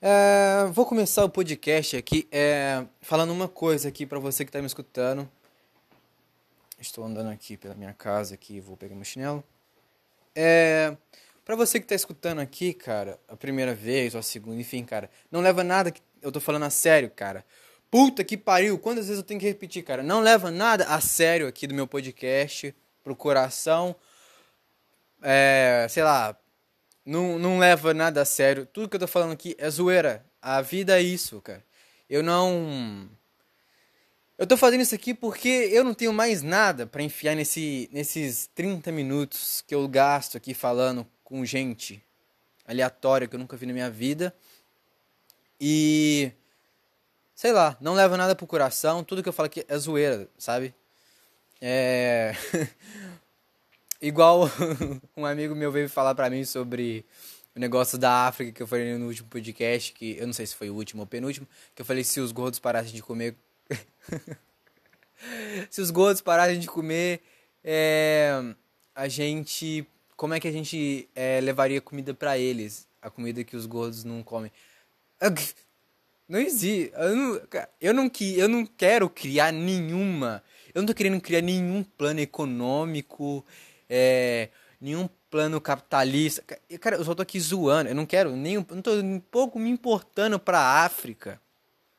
É, vou começar o podcast aqui é, falando uma coisa aqui para você que está me escutando. Estou andando aqui pela minha casa aqui, vou pegar meu chinelo. É, para você que está escutando aqui, cara, a primeira vez ou a segunda, enfim, cara, não leva nada que eu tô falando a sério, cara. Puta que pariu, quantas vezes eu tenho que repetir, cara? Não leva nada a sério aqui do meu podcast pro coração. É, sei lá, não, não leva nada a sério. Tudo que eu tô falando aqui é zoeira. A vida é isso, cara. Eu não. Eu tô fazendo isso aqui porque eu não tenho mais nada para enfiar nesse, nesses 30 minutos que eu gasto aqui falando com gente aleatória que eu nunca vi na minha vida. E. Sei lá, não leva nada pro coração. Tudo que eu falo aqui é zoeira, sabe? É. Igual um amigo meu veio falar pra mim sobre o negócio da África que eu falei no último podcast, que eu não sei se foi o último ou penúltimo, que eu falei se os gordos parassem de comer. se os gordos parassem de comer, é, a gente. Como é que a gente é, levaria comida para eles? A comida que os gordos não comem. Não existe. Eu não, eu não, eu não quero criar nenhuma. Eu não tô querendo criar nenhum plano econômico é, nenhum plano capitalista. Cara, eu só tô aqui zoando. Eu não quero nem. Não tô um pouco me importando pra África.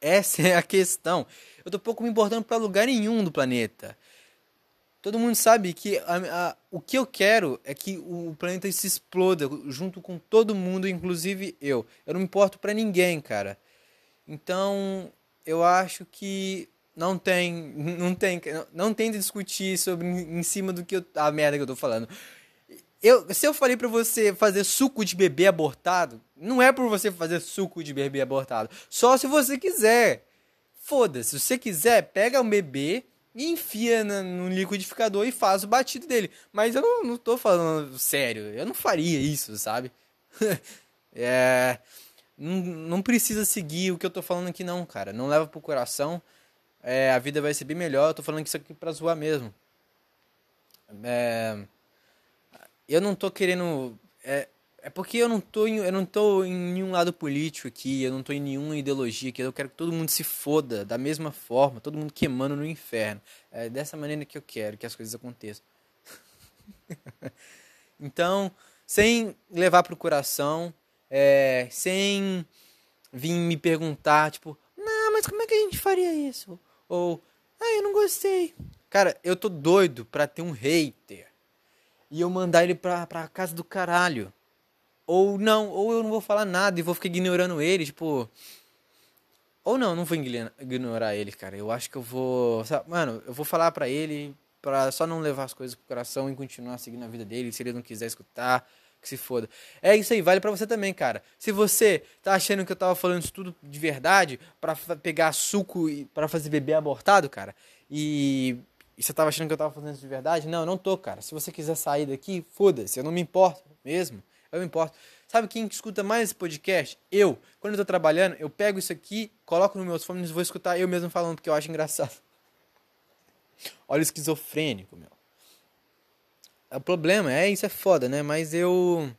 Essa é a questão. Eu tô pouco me importando para lugar nenhum do planeta. Todo mundo sabe que a, a, o que eu quero é que o planeta se exploda junto com todo mundo, inclusive eu. Eu não me importo para ninguém, cara. Então, eu acho que não tem, não tem, não tenta discutir sobre em cima do que eu, a merda que eu tô falando. Eu, se eu falei para você fazer suco de bebê abortado, não é por você fazer suco de bebê abortado, só se você quiser. Foda-se, se você quiser, pega um bebê e enfia no, no liquidificador e faz o batido dele. Mas eu não, não tô falando sério, eu não faria isso, sabe? é, não, não precisa seguir o que eu tô falando aqui não, cara. Não leva pro coração é, a vida vai ser bem melhor. Eu tô falando isso aqui pra zoar mesmo. É, eu não tô querendo. É, é porque eu não, tô em, eu não tô em nenhum lado político aqui, eu não tô em nenhuma ideologia aqui. Eu quero que todo mundo se foda da mesma forma, todo mundo queimando no inferno. É dessa maneira que eu quero que as coisas aconteçam. então, sem levar pro coração, é, sem vir me perguntar, tipo, não, mas como é que a gente faria isso? Ou, ah, eu não gostei. Cara, eu tô doido pra ter um hater. E eu mandar ele pra, pra casa do caralho. Ou não, ou eu não vou falar nada e vou ficar ignorando ele, tipo. Ou não, não vou ignorar ele, cara. Eu acho que eu vou. Sabe, mano, eu vou falar pra ele pra só não levar as coisas pro coração e continuar seguindo a vida dele. Se ele não quiser escutar, que se foda. É isso aí, vale para você também, cara. Se você tá achando que eu tava falando isso tudo de verdade para pegar suco e para fazer bebê abortado, cara, e, e você tava achando que eu tava fazendo isso de verdade, não, eu não tô, cara. Se você quiser sair daqui, foda-se, eu não me importo mesmo. Eu me importo. Sabe quem escuta mais esse podcast? Eu. Quando eu tô trabalhando, eu pego isso aqui, coloco nos meus fones e vou escutar eu mesmo falando porque eu acho engraçado. Olha o esquizofrênico, meu. O problema é, isso é foda, né? Mas eu.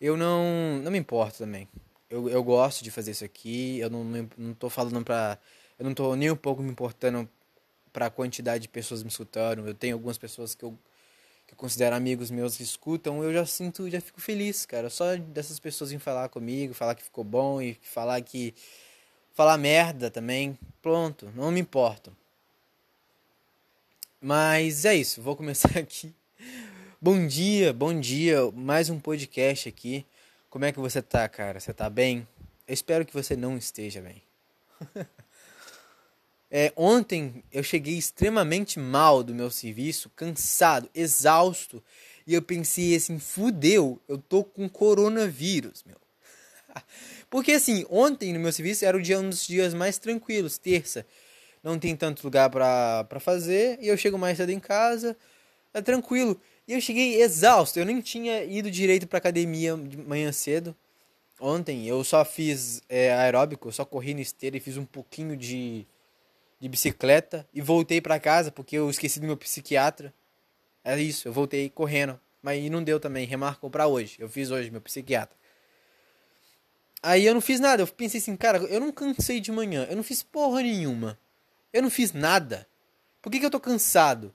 Eu não. Não me importo também. Eu, eu gosto de fazer isso aqui. Eu não, não, não tô falando pra. Eu não tô nem um pouco me importando pra quantidade de pessoas me escutando. Eu tenho algumas pessoas que eu, que eu considero amigos meus que escutam. Eu já sinto, já fico feliz, cara. Só dessas pessoas vir falar comigo, falar que ficou bom e falar que. Falar merda também. Pronto, não me importo. Mas é isso, vou começar aqui Bom dia, bom dia. Mais um podcast aqui. Como é que você tá, cara? Você tá bem? Eu espero que você não esteja bem. é, ontem eu cheguei extremamente mal do meu serviço, cansado, exausto. E eu pensei assim, fudeu, eu tô com coronavírus, meu. Porque assim, ontem no meu serviço era o dia, um dos dias mais tranquilos, terça. Não tem tanto lugar pra fazer. E eu chego mais cedo em casa, é tranquilo. E eu cheguei exausto. Eu nem tinha ido direito pra academia de manhã cedo. Ontem eu só fiz é, aeróbico, só corri no esteira e fiz um pouquinho de, de bicicleta. E voltei para casa porque eu esqueci do meu psiquiatra. É isso, eu voltei correndo. Mas não deu também, remarcou para hoje. Eu fiz hoje meu psiquiatra. Aí eu não fiz nada. Eu pensei assim, cara, eu não cansei de manhã. Eu não fiz porra nenhuma. Eu não fiz nada. Por que, que eu tô cansado?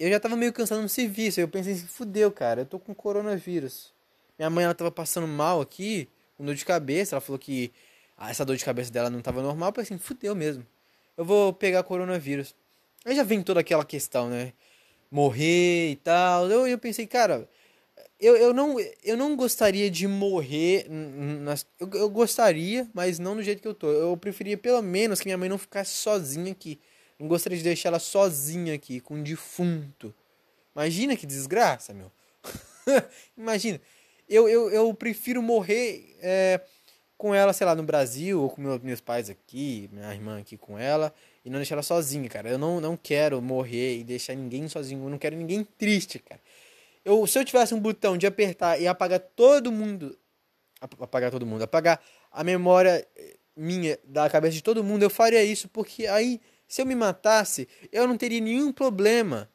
Eu já tava meio cansado no serviço. Eu pensei assim, fudeu, cara. Eu tô com coronavírus. Minha mãe, ela tava passando mal aqui, com dor de cabeça. Ela falou que essa dor de cabeça dela não tava normal. Eu pensei assim, fudeu mesmo. Eu vou pegar coronavírus. Aí já vem toda aquela questão, né? Morrer e tal. Eu, eu pensei, cara, eu, eu, não, eu não gostaria de morrer. Nas, eu, eu gostaria, mas não do jeito que eu tô. Eu preferia pelo menos que minha mãe não ficasse sozinha aqui. Não gostaria de deixar ela sozinha aqui, com um defunto. Imagina que desgraça, meu. Imagina. Eu, eu, eu prefiro morrer é, com ela, sei lá, no Brasil, ou com meu, meus pais aqui, minha irmã aqui com ela, e não deixar ela sozinha, cara. Eu não, não quero morrer e deixar ninguém sozinho. Eu não quero ninguém triste, cara. Eu, se eu tivesse um botão de apertar e apagar todo mundo. Apagar todo mundo. Apagar a memória eh, minha da cabeça de todo mundo, eu faria isso, porque aí, se eu me matasse, eu não teria nenhum problema.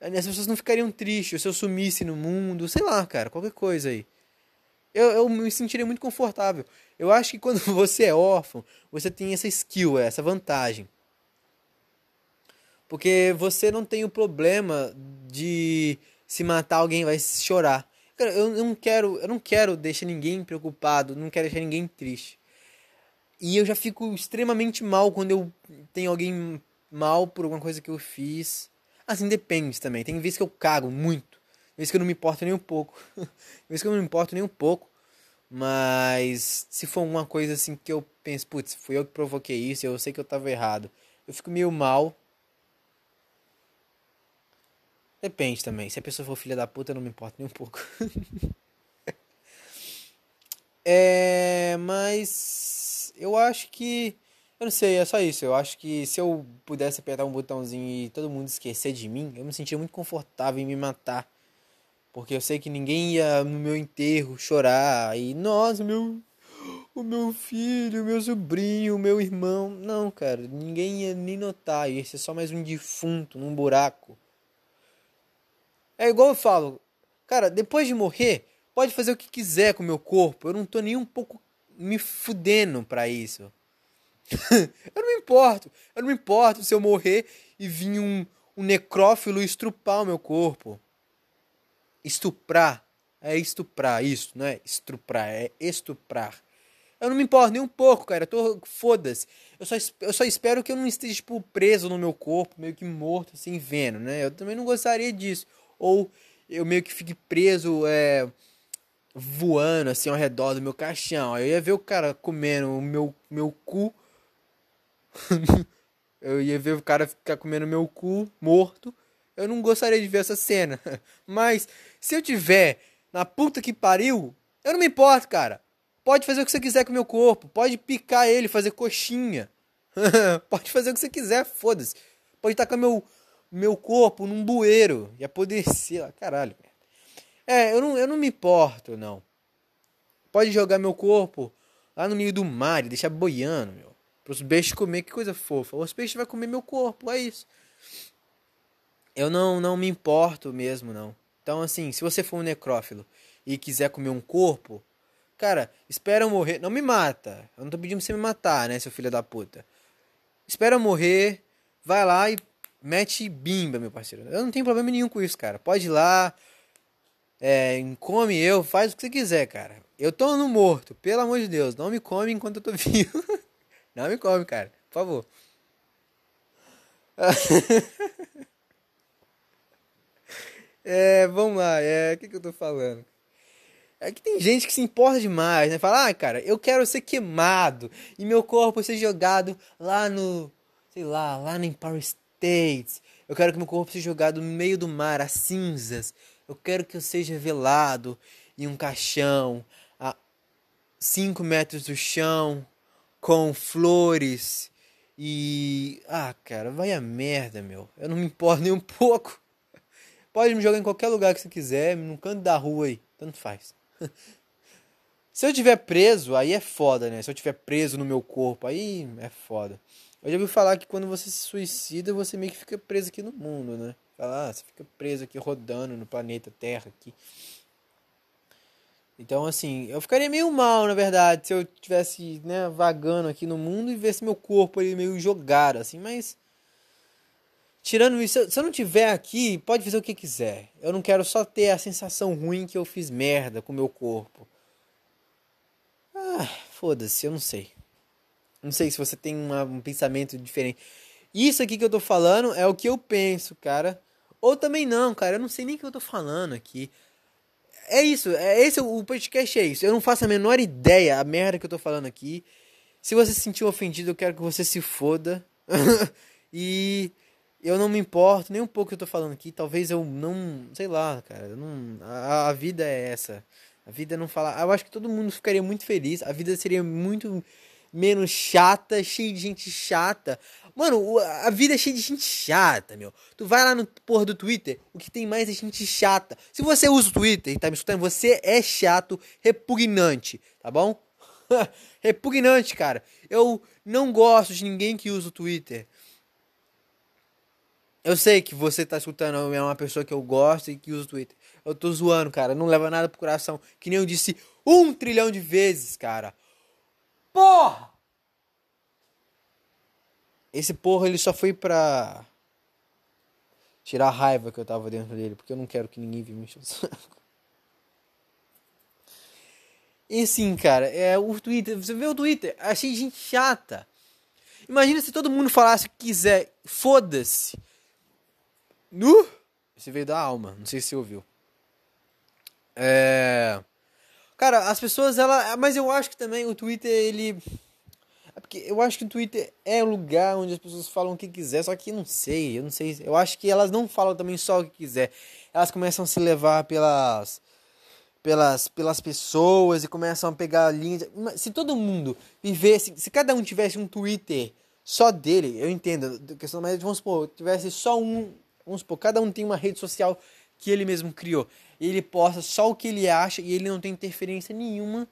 As pessoas não ficariam tristes se eu sumisse no mundo, sei lá, cara, qualquer coisa aí. Eu, eu me sentiria muito confortável. Eu acho que quando você é órfão, você tem essa skill, essa vantagem. Porque você não tem o problema de se matar alguém vai chorar. Cara, eu não quero, eu não quero deixar ninguém preocupado, não quero deixar ninguém triste. E eu já fico extremamente mal quando eu tenho alguém mal por alguma coisa que eu fiz. Assim, depende também. Tem vezes que eu cago muito. Tem vezes que eu não me importo nem um pouco. Tem vezes que eu não me importo nem um pouco. Mas se for uma coisa assim que eu penso, putz, fui eu que provoquei isso, eu sei que eu tava errado. Eu fico meio mal Depende também. Se a pessoa for filha da puta, não me importa nem um pouco. é, mas eu acho que. Eu não sei, é só isso. Eu acho que se eu pudesse apertar um botãozinho e todo mundo esquecer de mim, eu me sentiria muito confortável em me matar. Porque eu sei que ninguém ia no meu enterro chorar e, nossa, meu. O meu filho, o meu sobrinho, o meu irmão. Não, cara, ninguém ia nem notar. Ia ser só mais um defunto num buraco. É igual eu falo, cara, depois de morrer, pode fazer o que quiser com o meu corpo. Eu não tô nem um pouco me fudendo pra isso. eu não me importo. Eu não me importo se eu morrer e vir um, um necrófilo estrupar o meu corpo. Estuprar. É estuprar, isso, não é estuprar, é estuprar. Eu não me importo nem um pouco, cara. Eu tô. Foda-se. Eu só, eu só espero que eu não esteja, tipo, preso no meu corpo, meio que morto, assim, vendo, né? Eu também não gostaria disso ou eu meio que fique preso é, voando assim ao redor do meu caixão. Eu ia ver o cara comendo o meu, meu cu. eu ia ver o cara ficar comendo meu cu morto. Eu não gostaria de ver essa cena. Mas se eu tiver na puta que pariu, eu não me importo, cara. Pode fazer o que você quiser com o meu corpo. Pode picar ele, fazer coxinha. Pode fazer o que você quiser, foda-se. Pode tacar meu, meu corpo num bueiro e apodrecer lá. Caralho. É, eu não, eu não me importo, não. Pode jogar meu corpo lá no meio do mar e deixar boiando, meu. Para os peixes comer, que coisa fofa. Os peixes vão comer meu corpo, é isso. Eu não, não me importo mesmo, não. Então, assim, se você for um necrófilo e quiser comer um corpo, cara, espera eu morrer. Não me mata. Eu não tô pedindo pra você me matar, né, seu filho da puta. Espera eu morrer, vai lá e mete bimba, meu parceiro. Eu não tenho problema nenhum com isso, cara. Pode ir lá, é, come eu, faz o que você quiser, cara. Eu tô no morto, pelo amor de Deus. Não me come enquanto eu tô vivo. Não me come, cara. Por favor. é, vamos lá. É, o que, que eu tô falando? É que tem gente que se importa demais, né? Fala, ah, cara, eu quero ser queimado e meu corpo ser jogado lá no, sei lá, lá no Empire States. Eu quero que meu corpo seja jogado no meio do mar, a cinzas. Eu quero que eu seja velado em um caixão a 5 metros do chão, com flores e. Ah, cara, vai a merda, meu. Eu não me importo nem um pouco. Pode me jogar em qualquer lugar que você quiser, no canto da rua aí. Tanto faz. Se eu tiver preso, aí é foda, né? Se eu tiver preso no meu corpo, aí é foda. Eu já ouvi falar que quando você se suicida, você meio que fica preso aqui no mundo, né? Fala, ah, você fica preso aqui rodando no planeta Terra aqui. Então, assim, eu ficaria meio mal, na verdade, se eu tivesse, né, vagando aqui no mundo e visse meu corpo ali meio jogado, assim, mas. Tirando isso, se eu não tiver aqui, pode fazer o que quiser. Eu não quero só ter a sensação ruim que eu fiz merda com meu corpo. Ah, foda-se, eu não sei. Não sei se você tem uma, um pensamento diferente. Isso aqui que eu tô falando é o que eu penso, cara. Ou também não, cara. Eu não sei nem o que eu tô falando aqui. É isso, é esse o podcast é isso. Eu não faço a menor ideia a merda que eu tô falando aqui. Se você se sentiu ofendido, eu quero que você se foda. e eu não me importo nem um pouco que eu tô falando aqui. Talvez eu não, sei lá, cara, não, a, a vida é essa. A vida não fala, eu acho que todo mundo ficaria muito feliz. A vida seria muito menos chata, cheia de gente chata. Mano, a vida é cheia de gente chata, meu. Tu vai lá no porra do Twitter, o que tem mais é gente chata. Se você usa o Twitter e tá me escutando, você é chato, repugnante, tá bom? repugnante, cara. Eu não gosto de ninguém que usa o Twitter. Eu sei que você tá escutando é uma pessoa que eu gosto e que usa o Twitter. Eu tô zoando, cara. Não leva nada pro coração. Que nem eu disse um trilhão de vezes, cara. Porra! Esse porra ele só foi pra tirar a raiva que eu tava dentro dele, porque eu não quero que ninguém me encher o saco. E sim, cara, é o Twitter, você vê o Twitter, achei gente chata. Imagina se todo mundo falasse que quiser, foda-se. Nu? Esse veio da alma, não sei se você ouviu. É. Cara, as pessoas, ela. Mas eu acho que também o Twitter, ele. Porque eu acho que o Twitter é o lugar onde as pessoas falam o que quiser, só que não sei, eu não sei. Eu acho que elas não falam também só o que quiser. Elas começam a se levar pelas. Pelas, pelas pessoas e começam a pegar linhas. Se todo mundo vivesse. Se cada um tivesse um Twitter só dele, eu entendo a questão, mas vamos supor, tivesse só um. Vamos supor, cada um tem uma rede social que ele mesmo criou ele posta só o que ele acha e ele não tem interferência nenhuma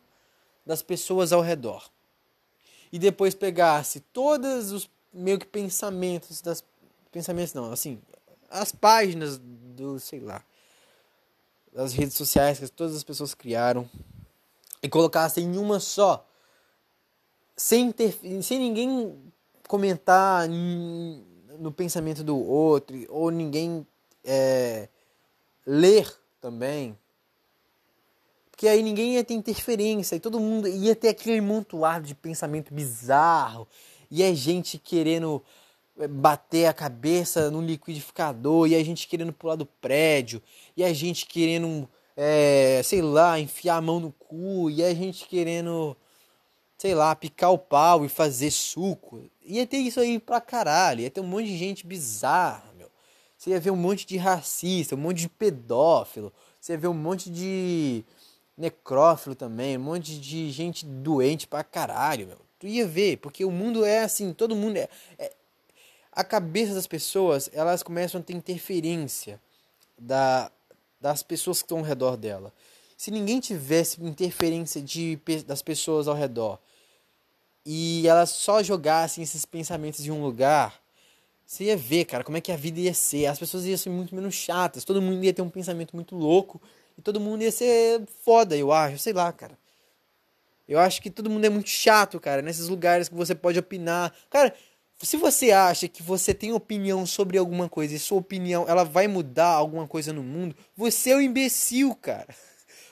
das pessoas ao redor. E depois pegasse todos os meio que pensamentos das pensamentos não, assim, as páginas do, sei lá, das redes sociais que todas as pessoas criaram e colocasse em uma só, sem ter, sem ninguém comentar no pensamento do outro ou ninguém é, ler também. Porque aí ninguém ia ter interferência e todo mundo ia ter aquele montoado de pensamento bizarro. E é gente querendo eh, bater a cabeça no liquidificador, e a gente querendo pular do prédio, e a gente querendo, é, sei lá, enfiar a mão no cu, e a gente querendo, sei lá, picar o pau e fazer suco. Ia ter isso aí pra caralho, ia ter um monte de gente bizarra. Você ia ver um monte de racista, um monte de pedófilo, você ia ver um monte de necrófilo também, um monte de gente doente pra caralho, meu. Tu ia ver, porque o mundo é assim, todo mundo é, é a cabeça das pessoas, elas começam a ter interferência da, das pessoas que estão ao redor dela. Se ninguém tivesse interferência de, das pessoas ao redor e elas só jogassem esses pensamentos em um lugar, você ia ver, cara, como é que a vida ia ser. As pessoas iam ser muito menos chatas, todo mundo ia ter um pensamento muito louco e todo mundo ia ser foda, eu acho, sei lá, cara. Eu acho que todo mundo é muito chato, cara, nesses lugares que você pode opinar. Cara, se você acha que você tem opinião sobre alguma coisa e sua opinião ela vai mudar alguma coisa no mundo, você é um imbecil, cara.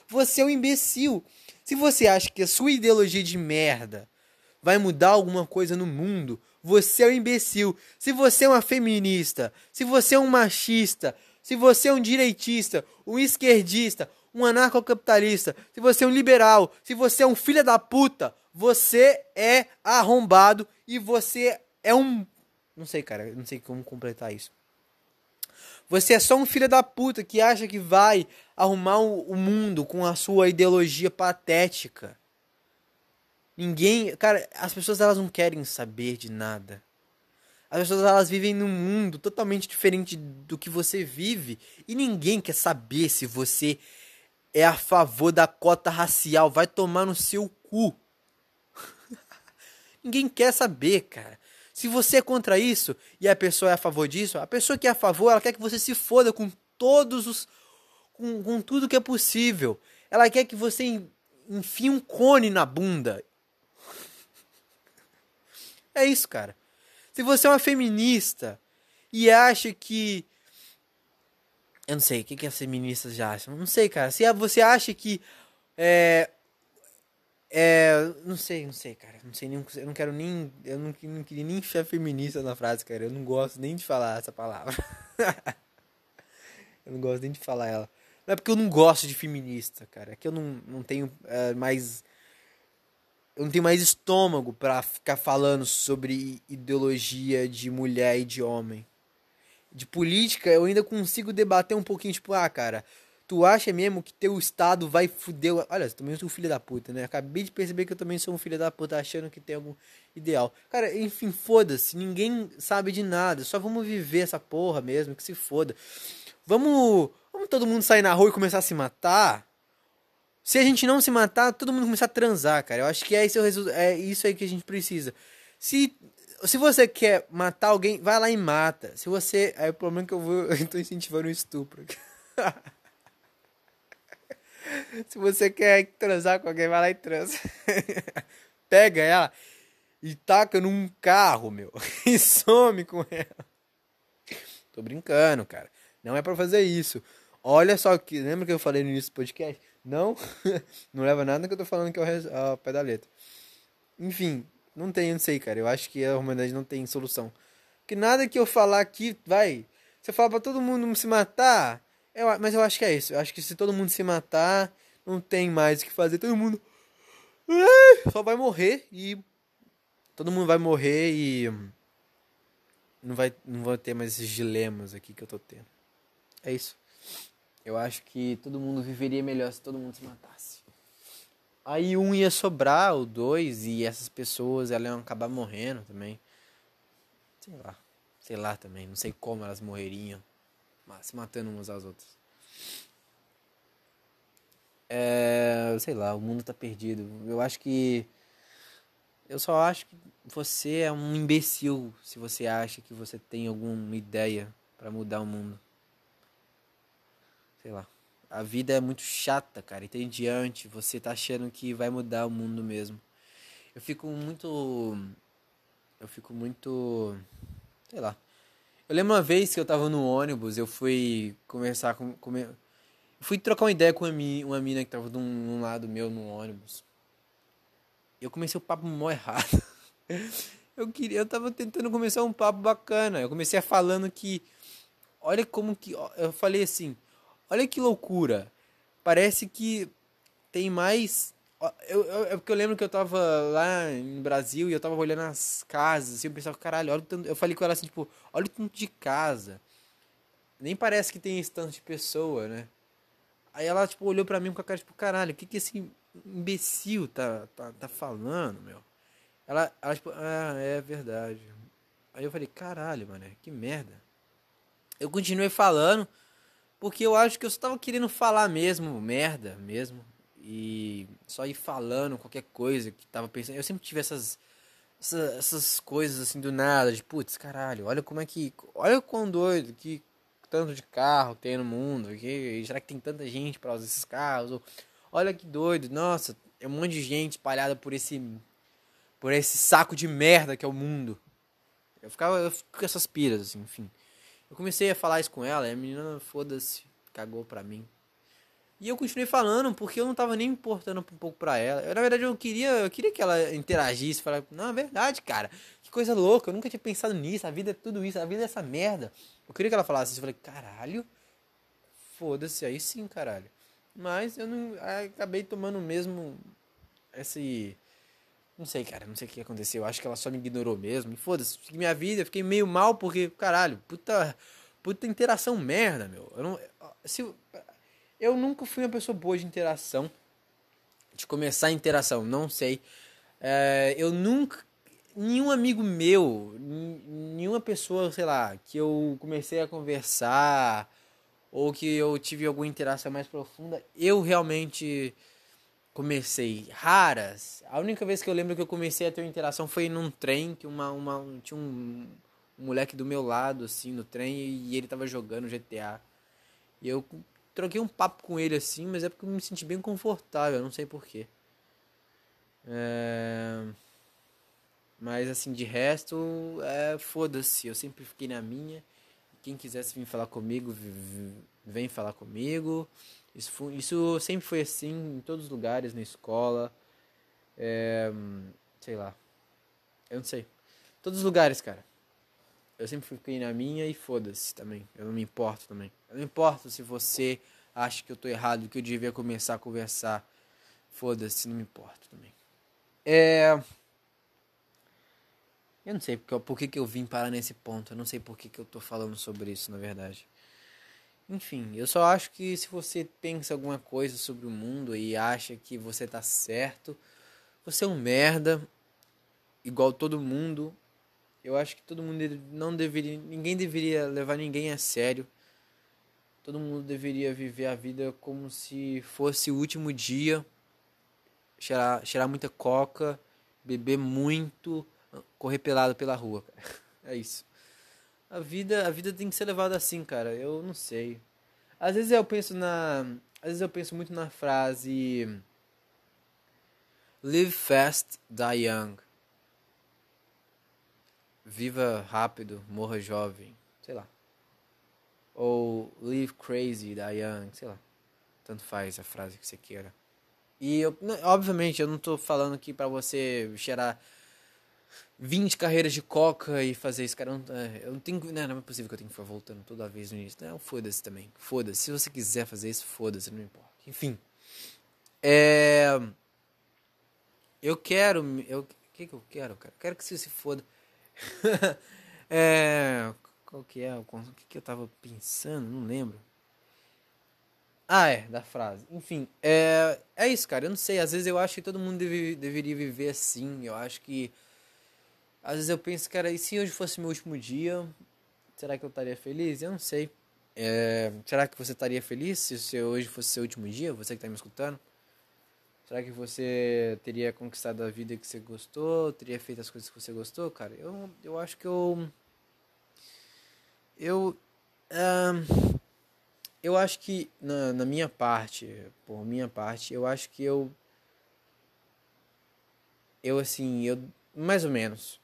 Você é um imbecil. Se você acha que a sua ideologia de merda vai mudar alguma coisa no mundo, você é um imbecil. Se você é uma feminista, se você é um machista, se você é um direitista, um esquerdista, um anarcocapitalista, se você é um liberal, se você é um filho da puta, você é arrombado e você é um. Não sei, cara, não sei como completar isso. Você é só um filho da puta que acha que vai arrumar o mundo com a sua ideologia patética. Ninguém, cara, as pessoas elas não querem saber de nada. As pessoas elas vivem num mundo totalmente diferente do que você vive e ninguém quer saber se você é a favor da cota racial, vai tomar no seu cu. ninguém quer saber, cara. Se você é contra isso e a pessoa é a favor disso, a pessoa que é a favor, ela quer que você se foda com todos os com, com tudo que é possível. Ela quer que você enfie um cone na bunda. É isso, cara. Se você é uma feminista e acha que. Eu não sei, o que, que as feministas já acham? Não sei, cara. Se você acha que. É, é, não sei, não sei, cara. Não sei nem, eu não quero nem, eu não, não queria nem enfiar feminista na frase, cara. Eu não gosto nem de falar essa palavra. eu não gosto nem de falar ela. Não é porque eu não gosto de feminista, cara. É que eu não, não tenho é, mais, eu não tenho mais estômago para ficar falando sobre ideologia de mulher e de homem. De política eu ainda consigo debater um pouquinho, tipo, ah, cara, Tu acha mesmo que teu estado vai fuder. Olha, eu também sou filho da puta, né? Acabei de perceber que eu também sou um filho da puta achando que tem algum ideal. Cara, enfim, foda-se. Ninguém sabe de nada. Só vamos viver essa porra mesmo, que se foda. Vamos. Vamos todo mundo sair na rua e começar a se matar? Se a gente não se matar, todo mundo começar a transar, cara. Eu acho que é, esse o é isso aí que a gente precisa. Se, se você quer matar alguém, vai lá e mata. Se você. Aí o problema é que eu vou. Eu tô incentivando o estupro. Se você quer transar com alguém, vai lá e transa. Pega ela e taca num carro, meu. E some com ela. Tô brincando, cara. Não é para fazer isso. Olha só que. Lembra que eu falei no início do podcast? Não, não leva nada que eu tô falando que é o pé da letra. Enfim, não tem, não sei, cara. Eu acho que a humanidade não tem solução. Que nada que eu falar aqui vai. Você fala pra todo mundo se matar, eu, mas eu acho que é isso. Eu acho que se todo mundo se matar, não tem mais o que fazer. Todo mundo só vai morrer e todo mundo vai morrer e não vai não vai ter mais esses dilemas aqui que eu tô tendo. É isso. Eu acho que todo mundo viveria melhor se todo mundo se matasse. Aí um ia sobrar, o dois, e essas pessoas elas iam acabar morrendo também. Sei lá. Sei lá também. Não sei como elas morreriam se matando umas às outras. É, sei lá, o mundo tá perdido. Eu acho que. Eu só acho que você é um imbecil se você acha que você tem alguma ideia para mudar o mundo. Sei lá. A vida é muito chata, cara. E tem diante, você tá achando que vai mudar o mundo mesmo. Eu fico muito. Eu fico muito. Sei lá. Eu lembro uma vez que eu tava no ônibus, eu fui conversar com. com eu fui trocar uma ideia com uma, uma mina que tava de um, um lado meu no ônibus. Eu comecei o papo mó errado. Eu queria, eu tava tentando começar um papo bacana. Eu comecei falando que olha como que eu falei assim, olha que loucura. Parece que tem mais eu, eu, é porque eu lembro que eu tava lá no Brasil e eu tava olhando as casas, assim, eu pensava, caralho, olha tanto. Eu falei com ela assim, tipo, olha o tanto de casa. Nem parece que tem esse tanto de pessoa, né? Aí ela, tipo, olhou pra mim com a cara, tipo, caralho, o que que esse imbecil tá, tá, tá falando, meu? Ela, ela, tipo, ah, é verdade. Aí eu falei, caralho, mano, que merda. Eu continuei falando, porque eu acho que eu só tava querendo falar mesmo, merda mesmo e só ir falando qualquer coisa que tava pensando. Eu sempre tive essas, essas, essas coisas assim do nada, de putz, caralho, olha como é que. Olha o quão doido, que tanto de carro tem no mundo, que, será que tem tanta gente para usar esses carros? Ou, olha que doido, nossa, é um monte de gente espalhada por esse. por esse saco de merda que é o mundo. Eu ficava eu fico com essas piras, assim, enfim. Eu comecei a falar isso com ela, e a menina, foda-se, cagou pra mim. E eu continuei falando porque eu não tava nem importando um pouco pra ela. Eu, na verdade, eu queria, eu queria que ela interagisse, falasse, não, é verdade, cara. Que coisa louca, eu nunca tinha pensado nisso. A vida é tudo isso, a vida é essa merda. Eu queria que ela falasse isso. Eu falei, caralho, foda-se, aí sim, caralho. Mas eu não. Acabei tomando mesmo esse. Não sei, cara, não sei o que aconteceu. Eu acho que ela só me ignorou mesmo. Foda-se, minha vida, fiquei meio mal porque, caralho, puta. Puta interação merda, meu. Eu não. Se, eu nunca fui uma pessoa boa de interação. De começar a interação, não sei. É, eu nunca. Nenhum amigo meu, nenhuma pessoa, sei lá, que eu comecei a conversar ou que eu tive alguma interação mais profunda, eu realmente comecei raras. A única vez que eu lembro que eu comecei a ter interação foi num trem que uma, uma tinha um, um moleque do meu lado assim no trem e ele tava jogando GTA. E eu troquei um papo com ele assim, mas é porque eu me senti bem confortável, não sei porquê. É... Mas assim, de resto, é, foda-se, eu sempre fiquei na minha. Quem quisesse vir falar comigo, vem falar comigo. Isso, foi, isso sempre foi assim em todos os lugares, na escola. É, sei lá. Eu não sei. Todos os lugares, cara. Eu sempre fiquei na minha e foda-se também. Eu não me importo também. Eu não importo se você acha que eu tô errado, que eu devia começar a conversar. Foda-se, não me importo também. É. Eu não sei porque, por que, que eu vim parar nesse ponto. Eu não sei por que, que eu tô falando sobre isso, na verdade. Enfim, eu só acho que se você pensa alguma coisa sobre o mundo e acha que você tá certo, você é um merda, igual todo mundo. Eu acho que todo mundo não deveria, ninguém deveria levar ninguém a sério. Todo mundo deveria viver a vida como se fosse o último dia. Cheirar, cheirar muita coca, beber muito, correr pelado pela rua. É isso. A vida, a vida tem que ser levada assim, cara. Eu não sei. Às vezes eu penso na, às vezes eu penso muito na frase Live fast, die young. Viva rápido, morra jovem, sei lá. Ou live crazy, die young, sei lá. Tanto faz a frase que você queira. E eu, obviamente, eu não tô falando aqui para você cheirar 20 carreiras de coca e fazer isso, cara. Eu não, é, eu não tenho. Não, não é possível que eu tenha que ficar voltando toda vez no início. Não, foda-se também. Foda-se. Se você quiser fazer isso, foda-se, não importa. Enfim. É. Eu quero. Eu, o que, que eu quero, cara? Quero que você se foda. é. Qual que é? O que, que eu tava pensando? Não lembro. Ah, é, da frase. Enfim, é, é isso, cara. Eu não sei. Às vezes eu acho que todo mundo deve, deveria viver assim. Eu acho que. Às vezes eu penso, cara, e se hoje fosse meu último dia? Será que eu estaria feliz? Eu não sei. É, será que você estaria feliz se hoje fosse seu último dia? Você que está me escutando? Será que você teria conquistado a vida que você gostou? Teria feito as coisas que você gostou, cara? Eu, eu acho que eu. Eu. Eu acho que na, na minha parte, por minha parte, eu acho que eu. Eu assim, eu. Mais ou menos.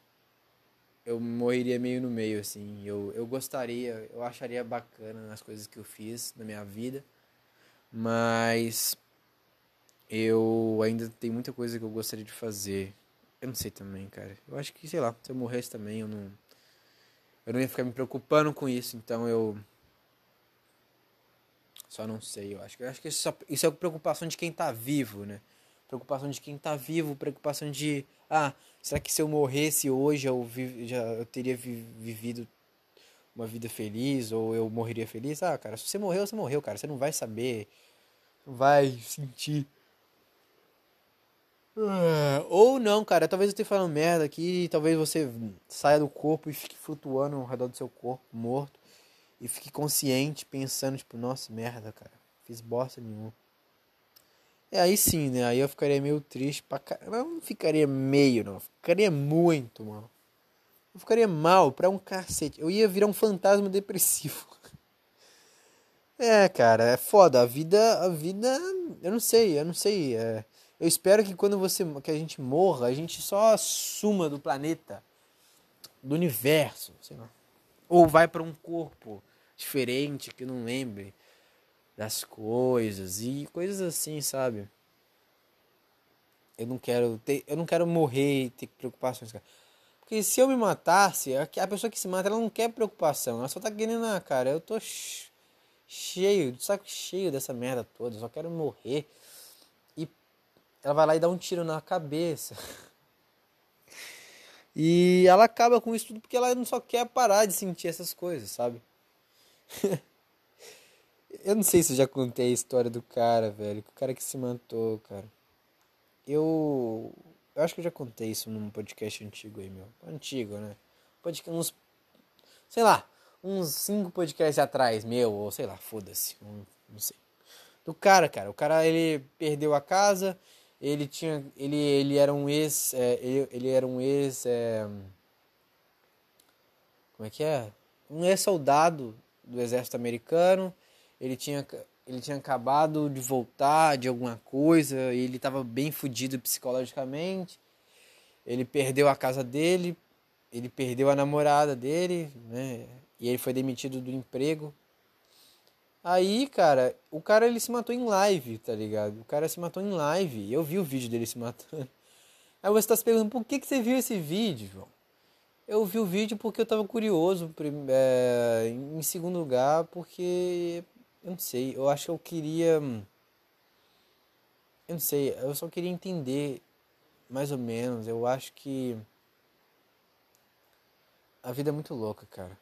Eu morreria meio no meio, assim. Eu, eu gostaria, eu acharia bacana as coisas que eu fiz na minha vida. Mas. Eu ainda tem muita coisa que eu gostaria de fazer. Eu não sei também, cara. Eu acho que, sei lá, se eu morresse também, eu não. Eu não ia ficar me preocupando com isso, então eu só não sei, eu acho. Eu acho que isso, isso é preocupação de quem tá vivo, né? Preocupação de quem tá vivo, preocupação de. Ah, será que se eu morresse hoje eu, vi, já, eu teria vi, vivido uma vida feliz? Ou eu morreria feliz? Ah, cara, se você morreu, você morreu, cara. Você não vai saber. Não vai sentir. Ah, ou não, cara, talvez eu esteja falando merda aqui, talvez você saia do corpo e fique flutuando ao redor do seu corpo, morto e fique consciente, pensando, tipo, nossa, merda, cara, fiz bosta nenhuma. É aí sim, né? Aí eu ficaria meio triste pra caramba. Não ficaria meio, não. Ficaria muito, mano. Eu ficaria mal pra um cacete. Eu ia virar um fantasma depressivo. É, cara, é foda. A vida, a vida, eu não sei, eu não sei. É, eu espero que quando você, que a gente morra, a gente só suma do planeta, do universo, sei lá. Ou vai para um corpo diferente, que não lembre das coisas e coisas assim, sabe? Eu não quero ter, eu não quero morrer e ter preocupações, cara. Porque se eu me matasse, a pessoa que se mata, ela não quer preocupação, ela só tá querendo, ah, cara, eu tô cheio, de saco cheio dessa merda toda, só quero morrer. E ela vai lá e dá um tiro na cabeça. E ela acaba com isso tudo porque ela não só quer parar de sentir essas coisas, sabe? eu não sei se eu já contei a história do cara, velho. O cara que se matou, cara. Eu. Eu acho que eu já contei isso num podcast antigo aí, meu. Antigo, né? Podcast, uns. Sei lá, uns cinco podcasts atrás, meu, ou sei lá, foda-se. Não, não sei. Do cara, cara. O cara, ele perdeu a casa. Ele tinha. Ele, ele era um ex. É, ele, ele era um ex. É, como é que é? Um ex-soldado do exército americano. Ele tinha, ele tinha acabado de voltar de alguma coisa e ele estava bem fudido psicologicamente. Ele perdeu a casa dele, ele perdeu a namorada dele, né? E ele foi demitido do emprego. Aí, cara, o cara ele se matou em live, tá ligado? O cara se matou em live. Eu vi o vídeo dele se matando. Aí você tá se perguntando, por que, que você viu esse vídeo, João? Eu vi o vídeo porque eu tava curioso. É, em segundo lugar, porque. Eu não sei, eu acho que eu queria. Eu não sei, eu só queria entender mais ou menos. Eu acho que. A vida é muito louca, cara.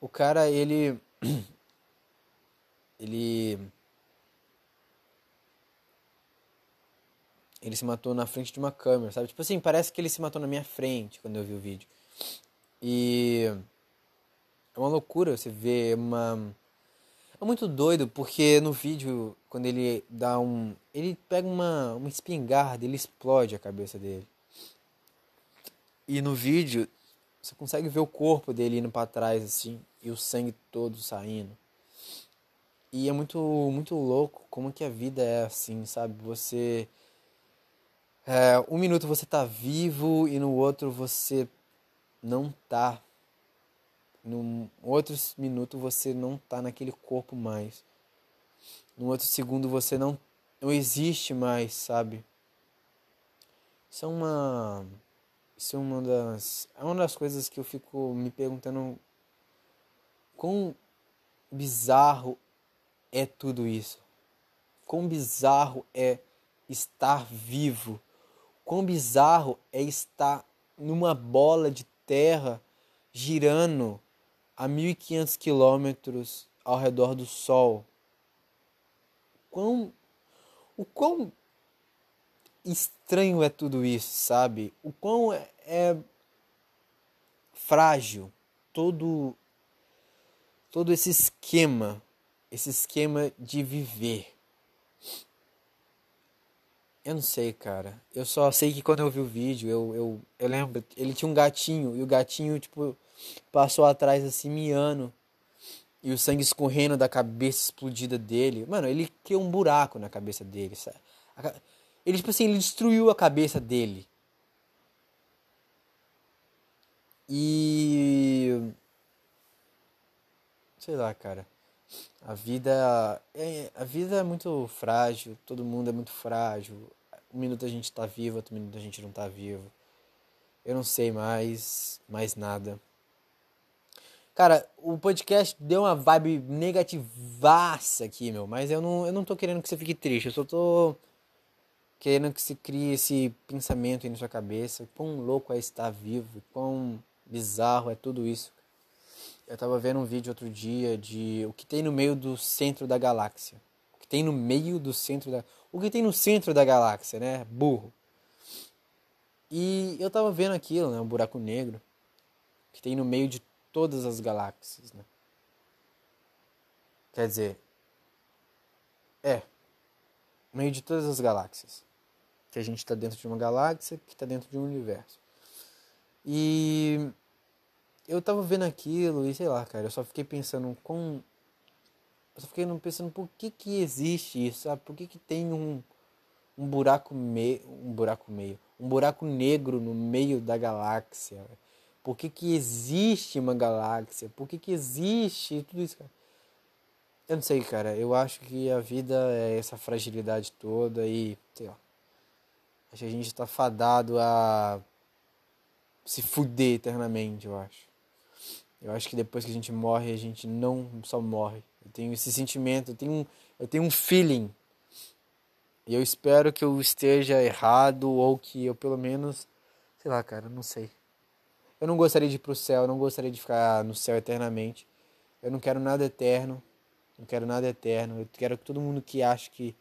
O cara, ele. Ele. Ele se matou na frente de uma câmera, sabe? Tipo assim, parece que ele se matou na minha frente quando eu vi o vídeo. E. É uma loucura você ver uma. É muito doido porque no vídeo, quando ele dá um. Ele pega uma, uma espingarda, ele explode a cabeça dele. E no vídeo, você consegue ver o corpo dele indo para trás assim, e o sangue todo saindo. E é muito, muito louco como que a vida é assim, sabe? Você. É, um minuto você tá vivo e no outro você não tá. No outro minuto você não tá naquele corpo mais. No outro segundo você não, não existe mais, sabe? Isso é uma. Isso é uma das. É uma das coisas que eu fico me perguntando quão bizarro é tudo isso? Quão bizarro é estar vivo? Quão bizarro é estar numa bola de terra girando a 1500 quilômetros ao redor do Sol? Quão, o quão estranho é tudo isso, sabe? O quão é, é frágil todo todo esse esquema esse esquema de viver. Eu não sei, cara. Eu só sei que quando eu vi o vídeo, eu, eu, eu lembro, ele tinha um gatinho, e o gatinho, tipo, passou atrás assim, miando. E o sangue escorrendo da cabeça explodida dele. Mano, ele criou um buraco na cabeça dele, sabe? Ele, tipo assim, ele destruiu a cabeça dele. E. Sei lá, cara. A vida é, a vida é muito frágil, todo mundo é muito frágil. Um minuto a gente tá vivo, outro minuto a gente não tá vivo. Eu não sei mais, mais nada. Cara, o podcast deu uma vibe negativaça aqui, meu, mas eu não, eu não tô querendo que você fique triste, eu só tô querendo que você crie esse pensamento aí na sua cabeça, quão louco é estar vivo, quão bizarro é tudo isso. Eu tava vendo um vídeo outro dia de o que tem no meio do centro da galáxia. O que tem no meio do centro da. O que tem no centro da galáxia, né? Burro. E eu tava vendo aquilo, né? Um buraco negro. Que tem no meio de todas as galáxias, né? Quer dizer. É. No meio de todas as galáxias. Que a gente está dentro de uma galáxia que está dentro de um universo. E eu tava vendo aquilo e sei lá, cara, eu só fiquei pensando com. Eu só fiquei pensando por que que existe isso, sabe? Por que que tem um, um buraco meio. Um buraco meio. Um buraco negro no meio da galáxia? Por que que existe uma galáxia? Por que que existe tudo isso? Eu não sei, cara. Eu acho que a vida é essa fragilidade toda e, sei lá. Acho que a gente tá fadado a se fuder eternamente, eu acho. Eu acho que depois que a gente morre, a gente não só morre. Eu tenho esse sentimento, eu tenho eu tenho um feeling. E eu espero que eu esteja errado ou que eu pelo menos, sei lá, cara, não sei. Eu não gostaria de ir pro céu, eu não gostaria de ficar no céu eternamente. Eu não quero nada eterno. Não quero nada eterno. Eu quero que todo mundo que acha que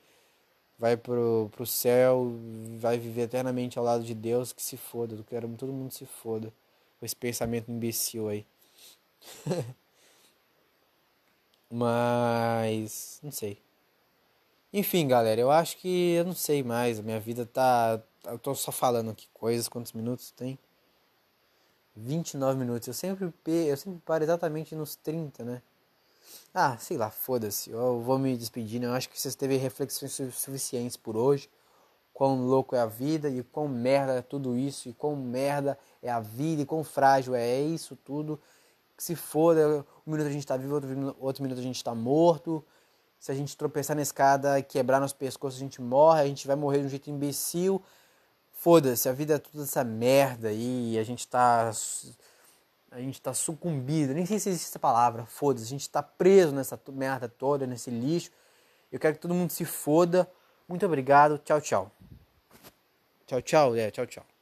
vai pro, pro céu, vai viver eternamente ao lado de Deus, que se foda. Eu quero que todo mundo se foda. Com esse pensamento imbecil aí. Mas. Não sei. Enfim, galera, eu acho que eu não sei mais. A minha vida tá. Eu tô só falando aqui coisas. Quantos minutos tem? 29 minutos. Eu sempre, eu sempre paro exatamente nos 30, né? Ah, sei lá, foda-se. Eu vou me despedindo. Eu acho que vocês teve reflexões suficientes por hoje. Quão louco é a vida e quão merda é tudo isso. E quão merda é a vida e quão frágil é isso tudo. Se foda, um minuto a gente tá vivo, outro, outro minuto a gente tá morto. Se a gente tropeçar na escada e quebrar nosso pescoço, a gente morre. A gente vai morrer de um jeito imbecil. Foda-se, a vida é toda essa merda aí. A gente tá a gente tá sucumbido, nem sei se existe essa palavra, foda-se, a gente tá preso nessa merda toda, nesse lixo. Eu quero que todo mundo se foda. Muito obrigado, tchau, tchau. Tchau, tchau, é, tchau, tchau.